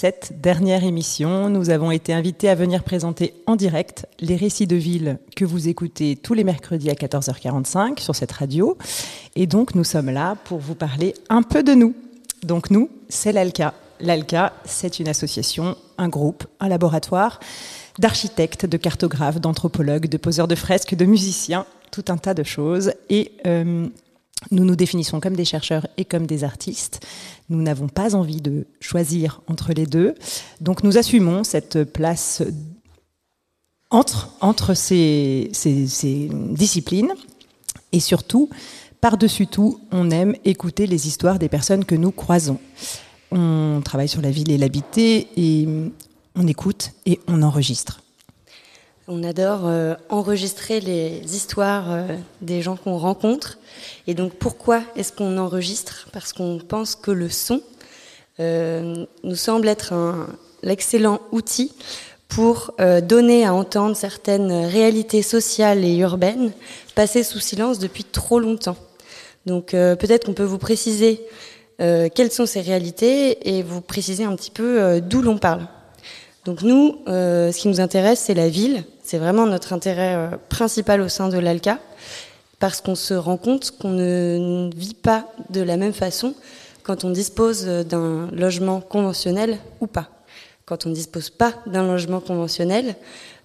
Cette dernière émission, nous avons été invités à venir présenter en direct les récits de ville que vous écoutez tous les mercredis à 14h45 sur cette radio. Et donc, nous sommes là pour vous parler un peu de nous. Donc, nous, c'est l'ALCA. L'ALCA, c'est une association, un groupe, un laboratoire d'architectes, de cartographes, d'anthropologues, de poseurs de fresques, de musiciens, tout un tas de choses. Et euh, nous nous définissons comme des chercheurs et comme des artistes. Nous n'avons pas envie de choisir entre les deux. Donc nous assumons cette place entre, ces, ces, disciplines. Et surtout, par-dessus tout, on aime écouter les histoires des personnes que nous croisons. On travaille sur la ville et l'habité et on écoute et on enregistre. On adore euh, enregistrer les histoires euh, des gens qu'on rencontre. Et donc pourquoi est-ce qu'on enregistre? Parce qu'on pense que le son euh, nous semble être l'excellent outil pour donner à entendre certaines réalités sociales et urbaines passées sous silence depuis trop longtemps. Donc peut-être qu'on peut vous préciser quelles sont ces réalités et vous préciser un petit peu d'où l'on parle. Donc nous, ce qui nous intéresse, c'est la ville, c'est vraiment notre intérêt euh, principal au sein de l'ALCA, parce qu'on se rend compte qu'on ne vit pas de la même façon quand on dispose d'un logement conventionnel ou pas. Quand on ne dispose pas d'un logement conventionnel,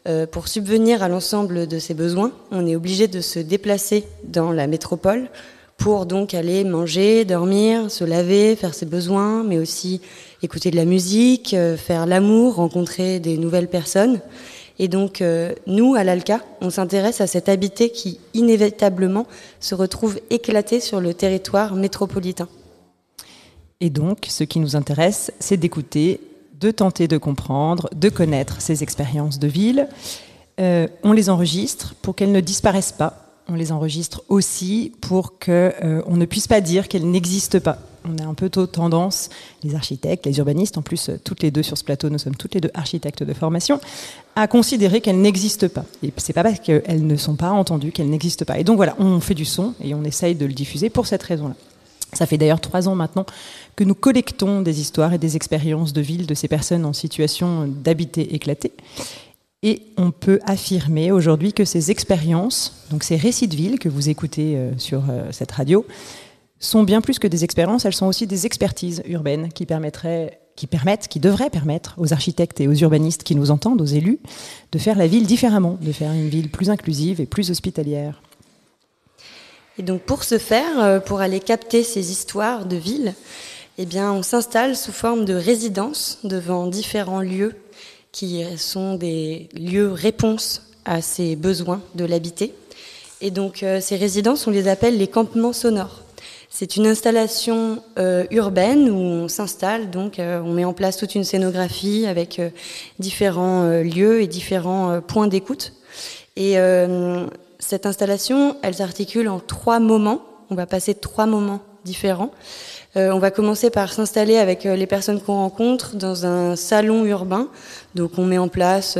euh, pour subvenir à l'ensemble de ses besoins, on est obligé de se déplacer dans la métropole pour donc aller manger, dormir, se laver, faire ses besoins, mais aussi écouter de la musique, euh, faire l'amour, rencontrer des nouvelles personnes. Et donc, euh, nous, à l'ALCA, on s'intéresse à cet habité qui, inévitablement, se retrouve éclaté sur le territoire métropolitain. Et donc, ce qui nous intéresse, c'est d'écouter, de tenter de comprendre, de connaître ces expériences de ville. Euh, on les enregistre pour qu'elles ne disparaissent pas. On les enregistre aussi pour qu'on euh, ne puisse pas dire qu'elles n'existent pas on a un peu tendance, les architectes, les urbanistes, en plus euh, toutes les deux sur ce plateau, nous sommes toutes les deux architectes de formation, à considérer qu'elles n'existent pas. Et c'est pas parce qu'elles ne sont pas entendues qu'elles n'existent pas. Et donc voilà, on fait du son et on essaye de le diffuser pour cette raison-là. Ça fait d'ailleurs trois ans maintenant que nous collectons des histoires et des expériences de ville de ces personnes en situation d'habiter éclaté. Et on peut affirmer aujourd'hui que ces expériences, donc ces récits de ville que vous écoutez euh, sur euh, cette radio, sont bien plus que des expériences, elles sont aussi des expertises urbaines qui permettraient qui permettent, qui devraient permettre aux architectes et aux urbanistes qui nous entendent, aux élus, de faire la ville différemment, de faire une ville plus inclusive et plus hospitalière. Et donc pour ce faire, euh, pour aller capter ces histoires de ville, eh bien on s'installe sous forme de résidence devant différents lieux qui sont des lieux réponses à ces besoins de l'habiter. Et donc euh, ces résidences, on les appelle les campements sonores. C'est une installation euh, urbaine où on s'installe, donc euh, on met en place toute une scénographie avec euh, différents lieux et différents points d'écoute. Et cette installation, elle s'articule en trois moments. On va passer trois moments différents. on va commencer par s'installer avec les personnes qu'on rencontre dans un salon urbain. Donc on met en place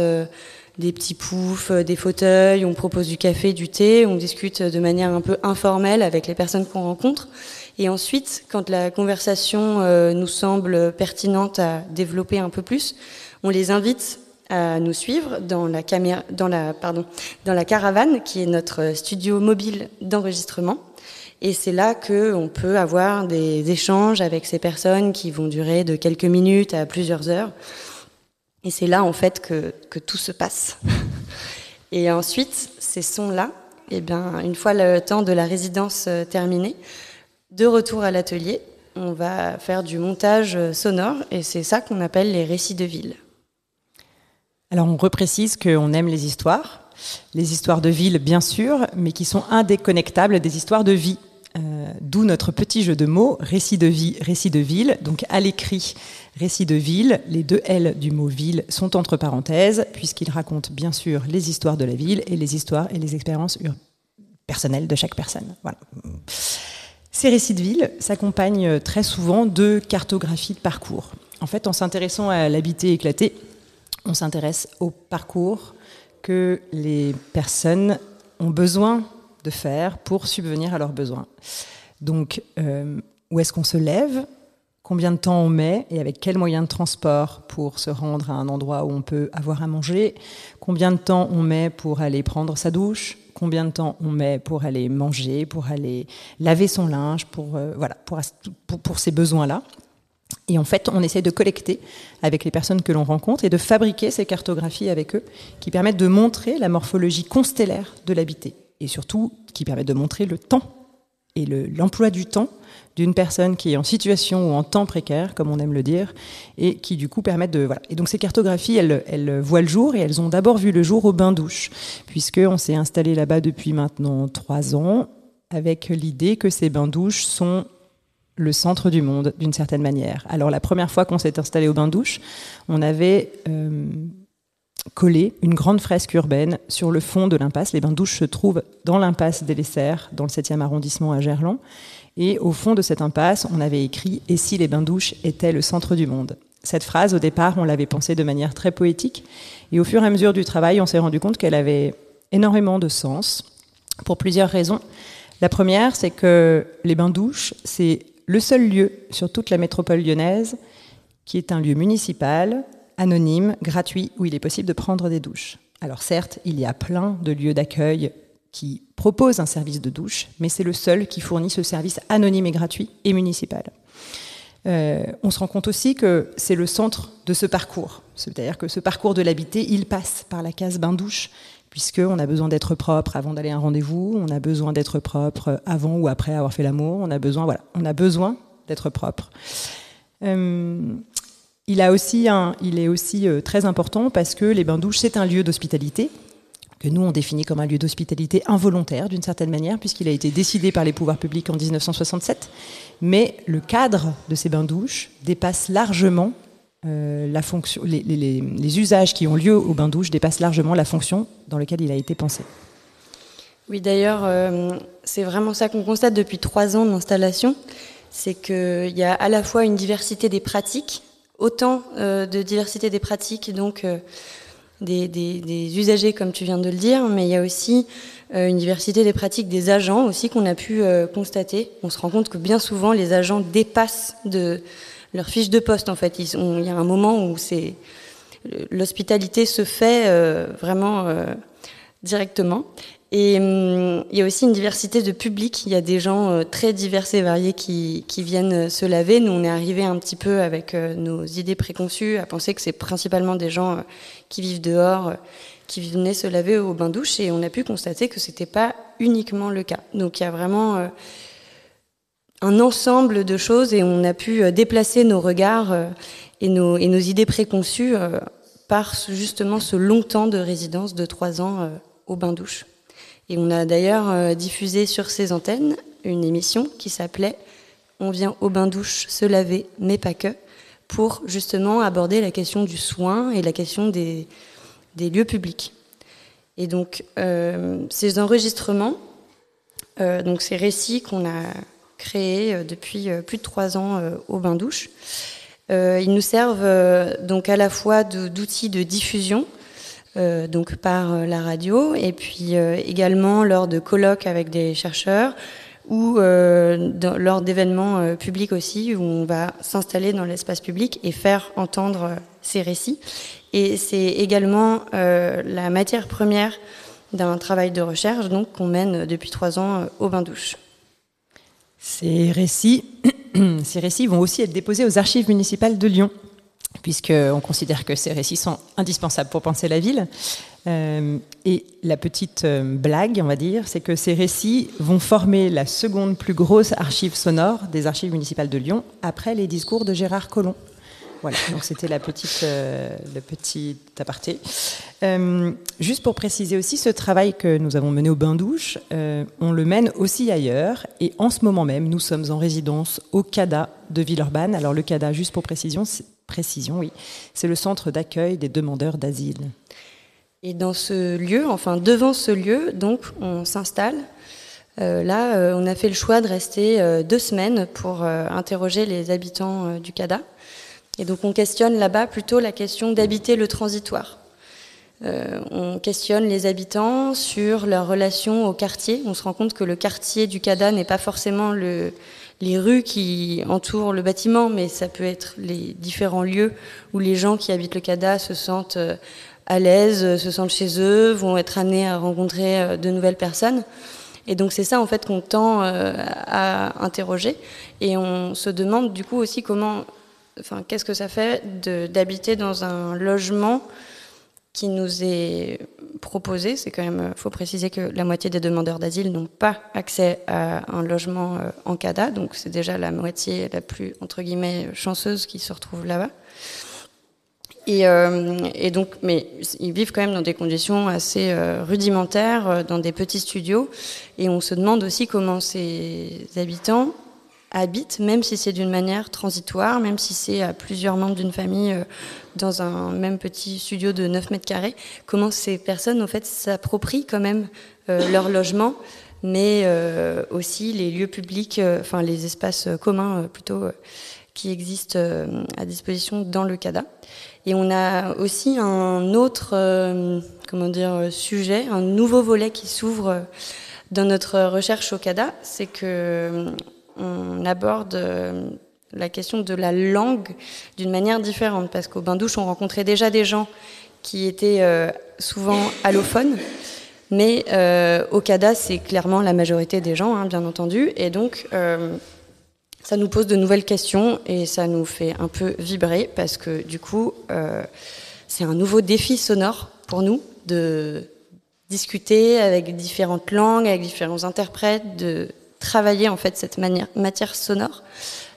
des petits poufs, des fauteuils, on propose du café, du thé, on discute de manière un peu informelle avec les personnes qu'on rencontre. Et ensuite, quand la conversation euh, nous semble pertinente à développer un peu plus, on les invite à nous suivre dans la, caméra, dans la, pardon, dans la caravane, qui est notre studio mobile d'enregistrement. Et c'est là qu'on peut avoir des échanges avec ces personnes qui vont durer de quelques minutes à plusieurs heures. Et c'est là, en fait, que, que tout se passe. Et ensuite, ces sons-là, eh bien, une fois le temps de la résidence euh, terminé, de retour à l'atelier, on va faire du montage euh, sonore et c'est ça qu'on appelle les récits de ville. Alors on reprécise qu'on aime les histoires, les histoires de ville bien sûr, mais qui sont indéconnectables des histoires de vie. D'où notre petit jeu de mots, récit de vie, récit de ville. Donc à l'écrit, récit de ville, les deux L du mot ville sont entre parenthèses, puisqu'il raconte bien sûr les histoires de la ville et les histoires et les expériences personnelles de chaque personne. Ces récits de ville s'accompagnent très souvent de cartographies de parcours. En fait, en s'intéressant à l'habité éclaté, on s'intéresse au parcours que les personnes ont besoin de faire pour subvenir à leurs besoins. Donc, euh, où est-ce qu'on se lève? Combien de temps on met et avec quels moyens de transport pour se rendre à un endroit où on peut avoir à manger Combien de temps on met pour aller prendre sa douche Combien de temps on met pour aller manger, pour aller laver son linge, pour, euh, voilà, ces besoins-là. Et en fait, on essaie de collecter avec les personnes que l'on rencontre et de fabriquer ces cartographies avec eux qui permettent de montrer la morphologie constellaire de l'habité et surtout qui permettent de montrer le temps et l'emploi du temps d'une personne qui est en situation ou en temps précaire, comme on aime le dire, et qui du coup permettent de voilà. Et donc ces cartographies, elles, elles voient le jour et elles ont d'abord vu le jour au bain douche, puisque on s'est installé là-bas depuis maintenant trois ans avec l'idée que ces bains douches sont le centre du monde d'une certaine manière. Alors la première fois qu'on s'est installé au bain douche, on avait euh, collé une grande fresque urbaine sur le fond de l'impasse. Les bains douches se trouvent dans l'impasse des Lessers, dans le 7e arrondissement à Gerland. Et au fond de cette impasse, on avait écrit Et si les bains douches étaient le centre du monde? Cette phrase, au départ, on l'avait pensée de manière très poétique. Et au fur et à mesure du travail, on s'est rendu compte qu'elle avait énormément de sens, pour plusieurs raisons. La première, c'est que les bains douches, c'est le seul lieu sur toute la métropole lyonnaise qui est un lieu municipal, anonyme, gratuit, où il est possible de prendre des douches. Alors certes, il y a plein de lieux d'accueil qui proposent un service de douche, mais c'est le seul qui fournit ce service anonyme et gratuit et municipal. Euh, on se rend compte aussi que c'est le centre de ce parcours. C'est-à-dire que ce parcours de l'habité, il passe par la case bain-douche, puisqu'on a besoin d'être propre avant d'aller à un rendez-vous, on a besoin d'être propre avant ou après avoir fait l'amour, on a besoin, voilà, on a besoin d'être propre. Euh, il, est aussi euh, très important parce que les bains-douches, c'est un lieu d'hospitalité, que nous on définit comme un lieu d'hospitalité involontaire d'une certaine manière, puisqu'il a été décidé par les pouvoirs publics en 1967. Mais le cadre de ces bains-douches dépasse largement euh, la fonction, les, usages qui ont lieu au bain-douche dépassent largement la fonction dans laquelle il a été pensé. Oui, d'ailleurs, euh, c'est vraiment ça qu'on constate depuis trois ans d'installation, c'est qu'il y a à la fois une diversité des pratiques, autant euh, de diversité des pratiques, donc des, des, usagers, comme tu viens de le dire, mais il y a aussi une diversité des pratiques des agents aussi qu'on a pu constater. On se rend compte que bien souvent, les agents dépassent de leur fiche de poste en fait. il y a un moment où c'est l'hospitalité se fait euh, vraiment euh, directement. Et hum, il y a aussi une diversité de public. Il y a des gens euh, très divers et variés qui, viennent se laver. Nous, on est arrivé un petit peu avec nos idées préconçues à penser que c'est principalement des gens qui vivent dehors, qui venaient se laver au bain-douche, et on a pu constater que c'était pas uniquement le cas. Donc il y a vraiment un ensemble de choses et on a pu euh, déplacer nos regards euh, et nos, idées préconçues euh, par justement ce long temps de résidence de trois ans au bain-douche. Et on a d'ailleurs diffusé sur ces antennes une émission qui s'appelait On vient au bain-douche se laver, mais pas que, pour justement aborder la question du soin et la question des, lieux publics. Et donc ces enregistrements, donc ces récits qu'on a créés euh, depuis euh, plus de trois ans euh, au bain-douche. ils nous servent donc à la fois d'outils de, diffusion, donc par la radio, et puis également lors de colloques avec des chercheurs ou lors d'événements publics aussi, où on va s'installer dans l'espace public et faire entendre ces récits. Et c'est également la matière première d'un travail de recherche donc qu'on mène depuis trois ans au bain-douche. Ces récits, ces récits vont aussi être déposés aux archives municipales de Lyon, puisqu'on considère que ces récits sont indispensables pour penser la ville. Euh, et la petite euh, blague, on va dire, c'est que ces récits vont former la seconde plus grosse archive sonore des archives municipales de Lyon, après les discours de Gérard Collomb. Voilà, donc c'était la petite, euh, le petit aparté. Juste pour préciser aussi, ce travail que nous avons mené au bain-douche, on le mène aussi ailleurs. Et en ce moment même, nous sommes en résidence au CADA de Villeurbanne. Alors le CADA, juste pour précision, précision oui, c'est le centre d'accueil des demandeurs d'asile. Et dans ce lieu, enfin devant ce lieu, donc on s'installe. là, on a fait le choix de rester deux semaines pour interroger les habitants du CADA. Et donc on questionne là-bas plutôt la question d'habiter le transitoire. Euh, on questionne les habitants sur leur relation au quartier. On se rend compte que le quartier du CADA n'est pas forcément le, les rues qui entourent le bâtiment, mais ça peut être les différents lieux où les gens qui habitent le CADA se sentent euh, à l'aise, se sentent chez eux, vont être amenés à rencontrer euh, de nouvelles personnes. Et donc c'est ça en fait qu'on tend à interroger. Et on se demande du coup aussi comment enfin, qu'est-ce que ça fait d'habiter dans un logement qui nous est proposé. C'est quand même, faut préciser que la moitié des demandeurs d'asile n'ont pas accès à un logement euh, en CADA, donc c'est déjà la moitié la plus entre guillemets chanceuse qui se retrouve là-bas. Et, euh, et, donc, mais ils vivent quand même dans des conditions assez euh, rudimentaires, dans des petits studios, et on se demande aussi comment ces habitants habitent, même si c'est d'une manière transitoire, même si c'est à plusieurs membres d'une famille euh, dans un même petit studio de 9 mètres carrés, comment ces personnes en fait s'approprient quand même euh, leur logement, mais euh, aussi les lieux publics, enfin les espaces communs plutôt qui existent à disposition dans le CADA. Et on a aussi un autre, comment dire, sujet, un nouveau volet qui s'ouvre dans notre recherche au CADA, c'est que on aborde euh, la question de la langue d'une manière différente, parce qu'au bain-douche, on rencontrait déjà des gens qui étaient euh, souvent allophones, mais euh, au CADA, c'est clairement la majorité des gens, hein, bien entendu, et donc ça nous pose de nouvelles questions et ça nous fait un peu vibrer, parce que du coup, c'est un nouveau défi sonore pour nous de discuter avec différentes langues, avec différents interprètes, de travailler en fait cette manière, matière sonore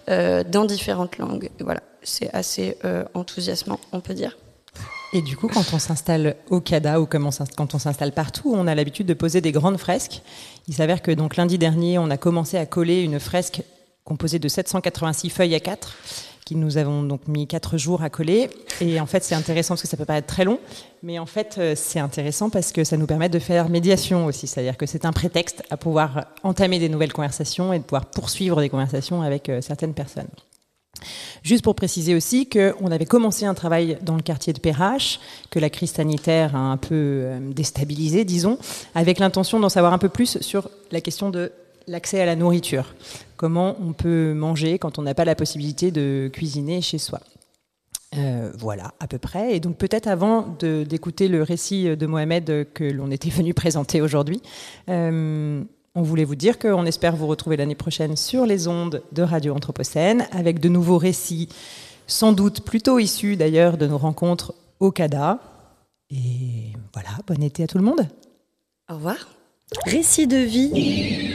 euh, dans différentes langues. voilà, c'est assez euh, enthousiasmant, on peut dire. Et du coup, quand on s'installe au CADA ou quand on s'installe partout, on a l'habitude de poser des grandes fresques. Il s'avère que donc lundi dernier, on a commencé à coller une fresque composée de 786 feuilles à 4 qui nous avons donc mis quatre jours à coller. Et en fait, c'est intéressant parce que ça peut paraître très long, mais en fait, euh, c'est intéressant parce que ça nous permet de faire médiation aussi. C'est-à-dire que c'est un prétexte à pouvoir entamer des nouvelles conversations et de pouvoir poursuivre des conversations avec euh, certaines personnes. Juste pour préciser aussi qu'on avait commencé un travail dans le quartier de Perrache, que la crise sanitaire a un peu euh, déstabilisé, disons, avec l'intention d'en savoir un peu plus sur la question de l'accès à la nourriture. Comment on peut manger quand on n'a pas la possibilité de cuisiner chez soi. Euh, voilà, à peu près. Et donc peut-être avant d'écouter le récit de Mohamed que l'on était venu présenter aujourd'hui, euh, on voulait vous dire qu'on espère vous retrouver l'année prochaine sur les ondes de Radio Anthropocène avec de nouveaux récits, sans doute plutôt issus d'ailleurs de nos rencontres au CADA. Et voilà, bon été à tout le monde. Au revoir. Récit de vie.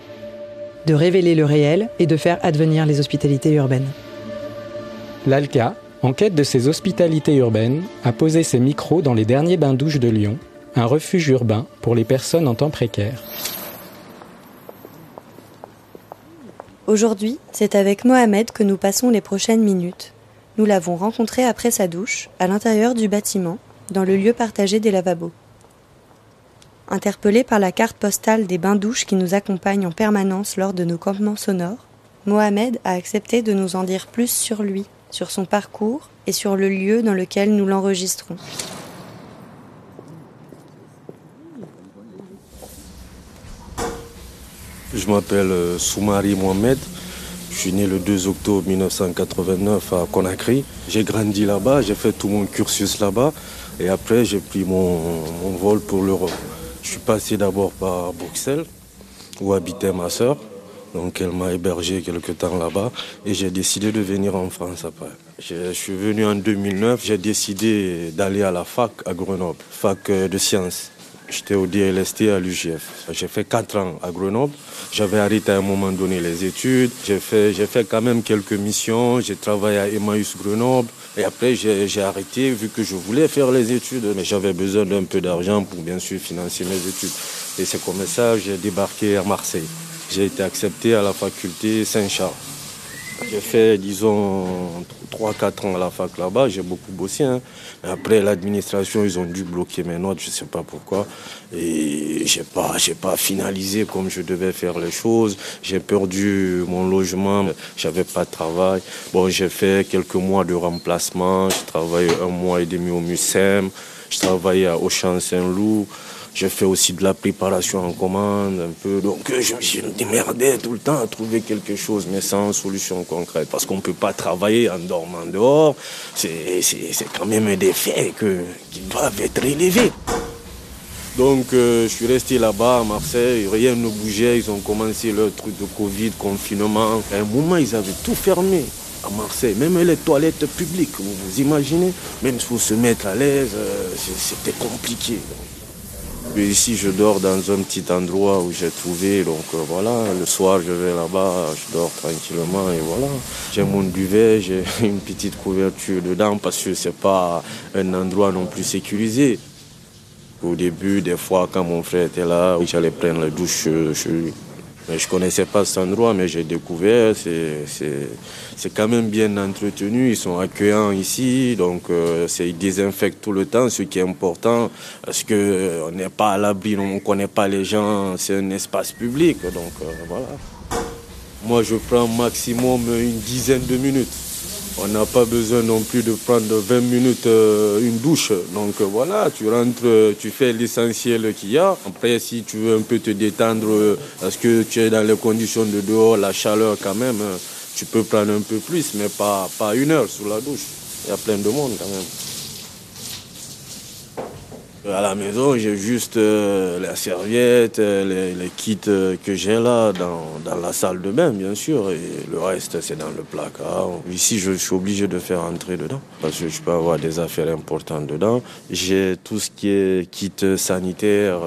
de révéler le réel et de faire advenir les hospitalités urbaines. L'ALCA, en quête de ces hospitalités urbaines, a posé ses micros dans les derniers bains-douches de Lyon, un refuge urbain pour les personnes en temps précaire. Aujourd'hui, c'est avec Mohamed que nous passons les prochaines minutes. Nous l'avons rencontré après sa douche, à l'intérieur du bâtiment, dans le lieu partagé des lavabos. Interpellé par la carte postale des bains-douches qui nous accompagnent en permanence lors de nos campements sonores, Mohamed a accepté de nous en dire plus sur lui, sur son parcours et sur le lieu dans lequel nous l'enregistrons. Je m'appelle euh, Soumari Mohamed, je suis né le 2 octobre 1989 à Conakry. J'ai grandi là-bas, j'ai fait tout mon cursus là-bas. Et après, j'ai pris mon, mon vol pour l'Europe. Je suis passé d'abord par Bruxelles, où habitait ma sœur. Donc elle m'a hébergé quelque temps là-bas et j'ai décidé de venir en France après. Je suis venu en 2009, j'ai décidé d'aller à la fac à Grenoble, fac de sciences. J'étais au DLST à l'UGF. J'ai fait 4 ans à Grenoble. J'avais arrêté à un moment donné les études. J'ai fait, j'ai fait quand même quelques missions. J'ai travaillé à Emmaüs Grenoble. Et après, j'ai arrêté vu que je voulais faire les études. Mais j'avais besoin d'un peu d'argent pour bien sûr financer mes études. Et c'est comme ça que j'ai débarqué à Marseille. J'ai été accepté à la faculté Saint-Charles. J'ai fait, disons, 3-4 ans à la fac là-bas, j'ai beaucoup bossé. Hein. Après, l'administration, ils ont dû bloquer mes notes, je ne sais pas pourquoi. Et je n'ai pas, pas finalisé comme je devais faire les choses. J'ai perdu mon logement, j'avais pas de travail. Bon, j'ai fait quelques mois de remplacement, j'ai travaillé un mois et demi au MUSEM, je travaillais à Auchan Saint-Loup. J'ai fait aussi de la préparation en commande un peu. Donc euh, je me suis démerdé tout le temps à trouver quelque chose, mais sans solution concrète. Parce qu'on ne peut pas travailler en dormant dehors. C'est quand même des faits qui doivent être élevés. Donc euh, je suis resté là-bas à Marseille, rien ne bougeait, ils ont commencé leur truc de Covid, confinement. À un moment, ils avaient tout fermé à Marseille, même les toilettes publiques, vous vous imaginez Même pour se mettre à l'aise, euh, c'était compliqué. Ici, je dors dans un petit endroit où j'ai trouvé. Donc euh, voilà, le soir, je vais là-bas, je dors tranquillement et voilà. J'ai mon duvet, j'ai une petite couverture dedans parce que c'est pas un endroit non plus sécurisé. Au début, des fois, quand mon frère était là, j'allais prendre la douche chez lui. Je ne connaissais pas cet endroit, mais j'ai découvert. C'est quand même bien entretenu. Ils sont accueillants ici. Donc, euh, ils désinfectent tout le temps, ce qui est important. Parce qu'on euh, n'est pas à l'abri, on ne connaît pas les gens. C'est un espace public. Donc, euh, voilà. Moi, je prends maximum une dizaine de minutes. On n'a pas besoin non plus de prendre 20 minutes euh, une douche. Donc euh, voilà, tu rentres, tu fais l'essentiel qu'il y a. Après, si tu veux un peu te détendre, euh, parce que tu es dans les conditions de dehors, la chaleur quand même, tu peux prendre un peu plus, mais pas, pas une heure sous la douche. Il y a plein de monde quand même. À la maison, j'ai juste euh, la serviette, euh, les, kits euh, que j'ai là dans, dans, la salle de bain, bien sûr, et le reste, c'est dans le placard. Ici, je suis obligé de faire entrer dedans, parce que je peux avoir des affaires importantes dedans. J'ai tout ce qui est kit sanitaire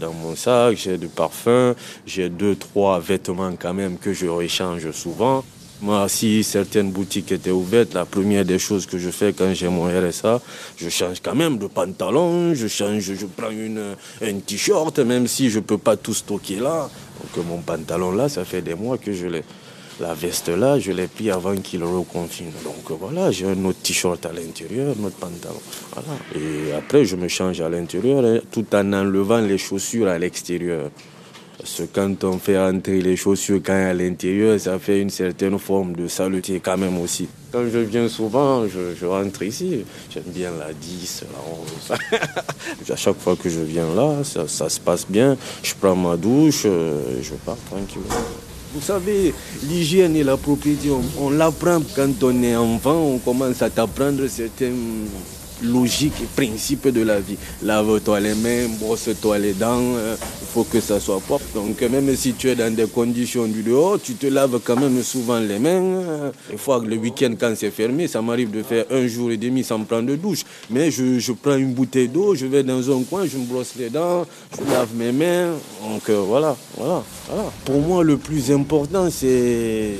dans mon sac, j'ai du parfum, j'ai deux, trois vêtements quand même que je rechange souvent. Moi, si certaines boutiques étaient ouvertes, la première des choses que je fais quand j'ai mon RSA, je change quand même de pantalon, je change, je prends une, un t-shirt, même si je ne peux pas tout stocker là. Donc mon pantalon là, ça fait des mois que je l'ai. La veste là, je l'ai pris avant qu'il reconfine. Donc voilà, j'ai un autre t-shirt à l'intérieur, un autre pantalon. Et après, je me change à l'intérieur hein, tout en enlevant les chaussures à l'extérieur. Parce que quand on fait entrer les chaussures quand à l'intérieur, ça fait une certaine forme de saluté quand même aussi. Quand je viens souvent, je, rentre ici. J'aime bien la 10, la 11. à chaque fois que je viens là, ça, se passe bien. Je prends ma douche, euh, je pars tranquillement. Vous savez, l'hygiène et la propriété, on, on l'apprend quand on est enfant, on commence à t'apprendre certaines logique et principe de la vie. Lave-toi les mains, brosse-toi les dents, euh, il faut que ça soit propre. Donc même si tu es dans des conditions du dehors, tu te laves quand même souvent les mains. Une fois que le week-end, quand c'est fermé, ça m'arrive de faire un jour et demi sans prendre de douche. Mais je, prends une bouteille d'eau, je vais dans un coin, je me brosse les dents, je lave mes mains. Donc euh, voilà, voilà, voilà. Pour moi, le plus important, c'est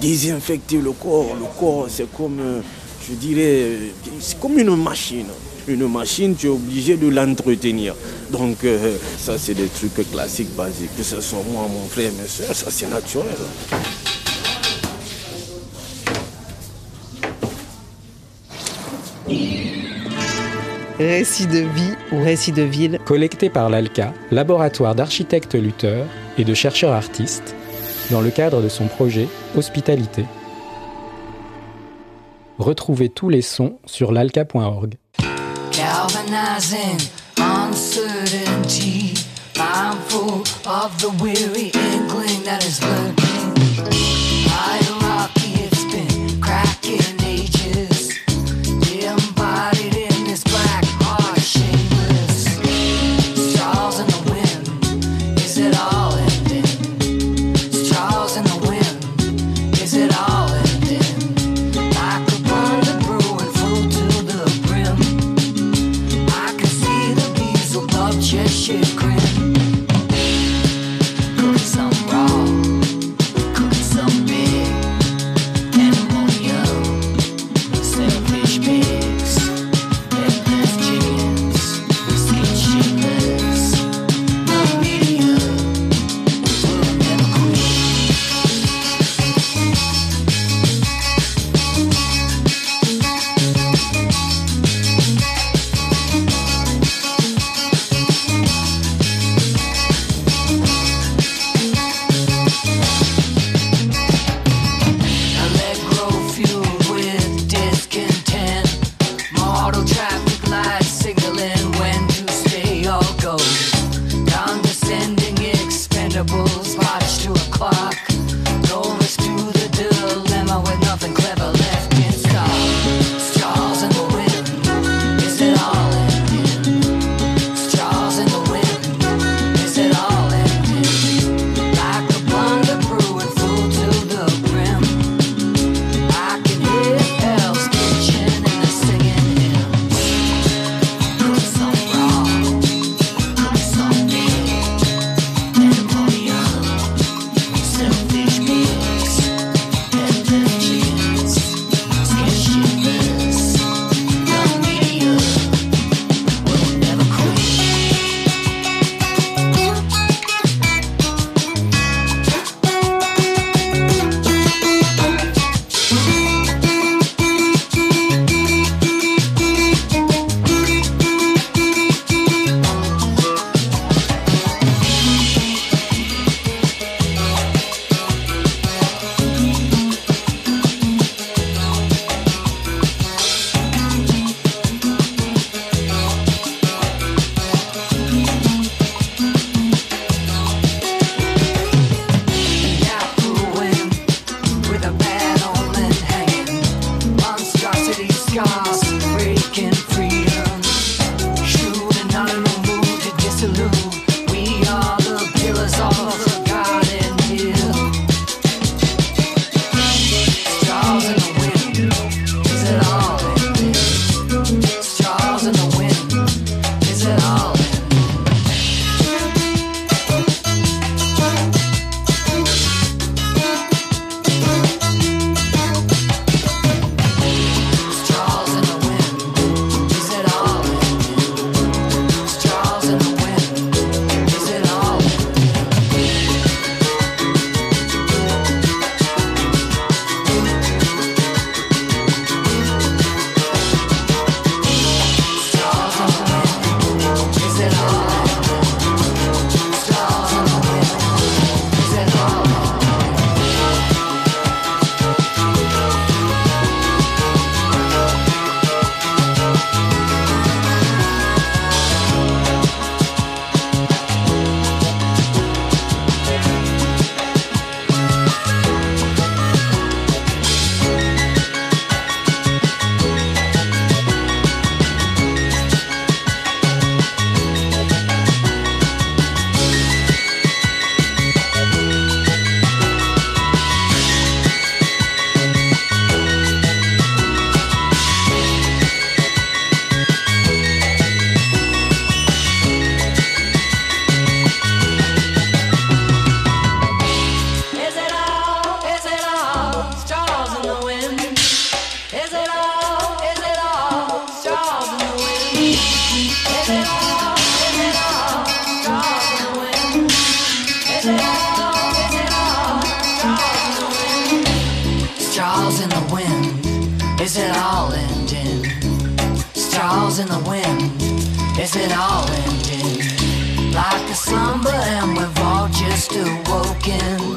désinfecter le corps. Le corps, c'est comme... Euh, je dirais, c'est comme une machine. Une machine, tu es obligé de l'entretenir. Donc, euh, ça, c'est des trucs classiques, basiques. Que ce soit moi, mon frère, mes soeurs, ça, c'est naturel. Récit de vie ou récit de ville. Collecté par l'ALCA, laboratoire d'architectes lutteurs et de chercheurs artistes, dans le cadre de son projet Hospitalité. Retrouvez tous les sons sur l'alca.org. Galvanizing uncertainty, mindful of the weary inkling that is lurking. all ending like a slumber, and we've all just awoken.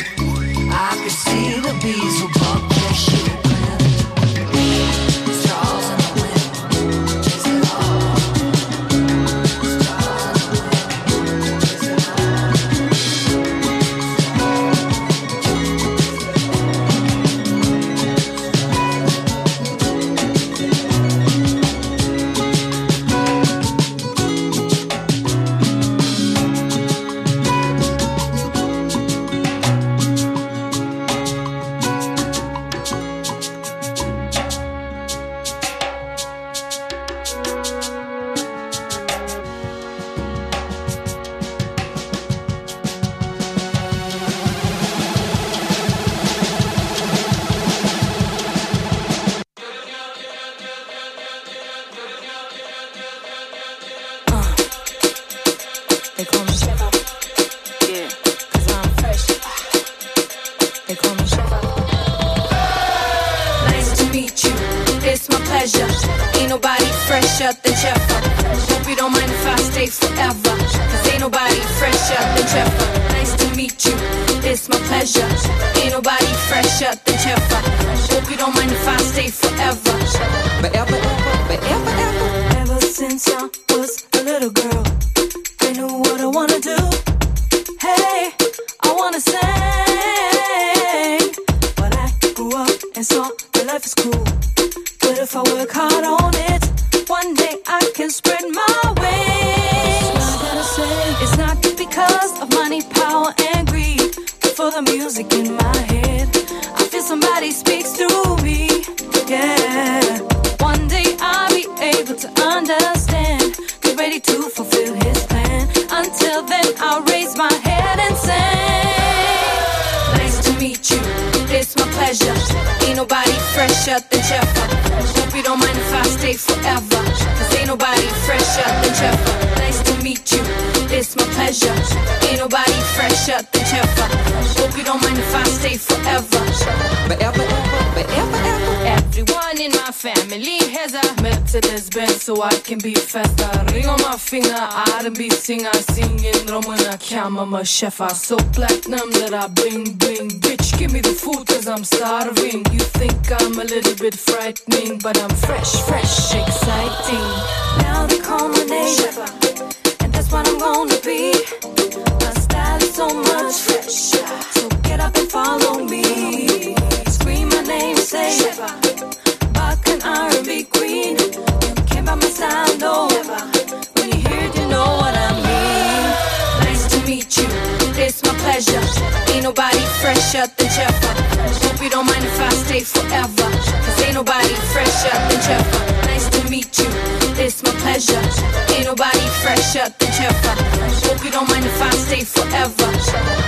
I could see the bees were bucking. Yeah. So I can be faster. Ring on my finger, R&B singer, singing Romana Kyamama Shefa. So platinum that I bling bling. Bitch, give me the food cause I'm starving. You think I'm a little bit frightening, but I'm fresh, fresh, exciting. Now call my name, and that's what I'm gonna be. My style is so much fresh, so get up and follow me. Scream my name, say, Back pleasure. Ain't nobody fresher than Jeffa. Hope you don't mind if I stay forever. Cause ain't nobody fresher than Jeffa. Nice to meet you, it's my pleasure. Ain't nobody fresher than Jeffa. Hope you don't mind if I stay forever.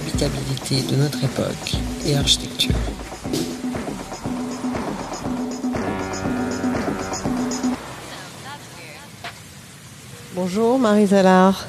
Crise d'habitabilité de notre époque et architecture. Bonjour Marie Zalard.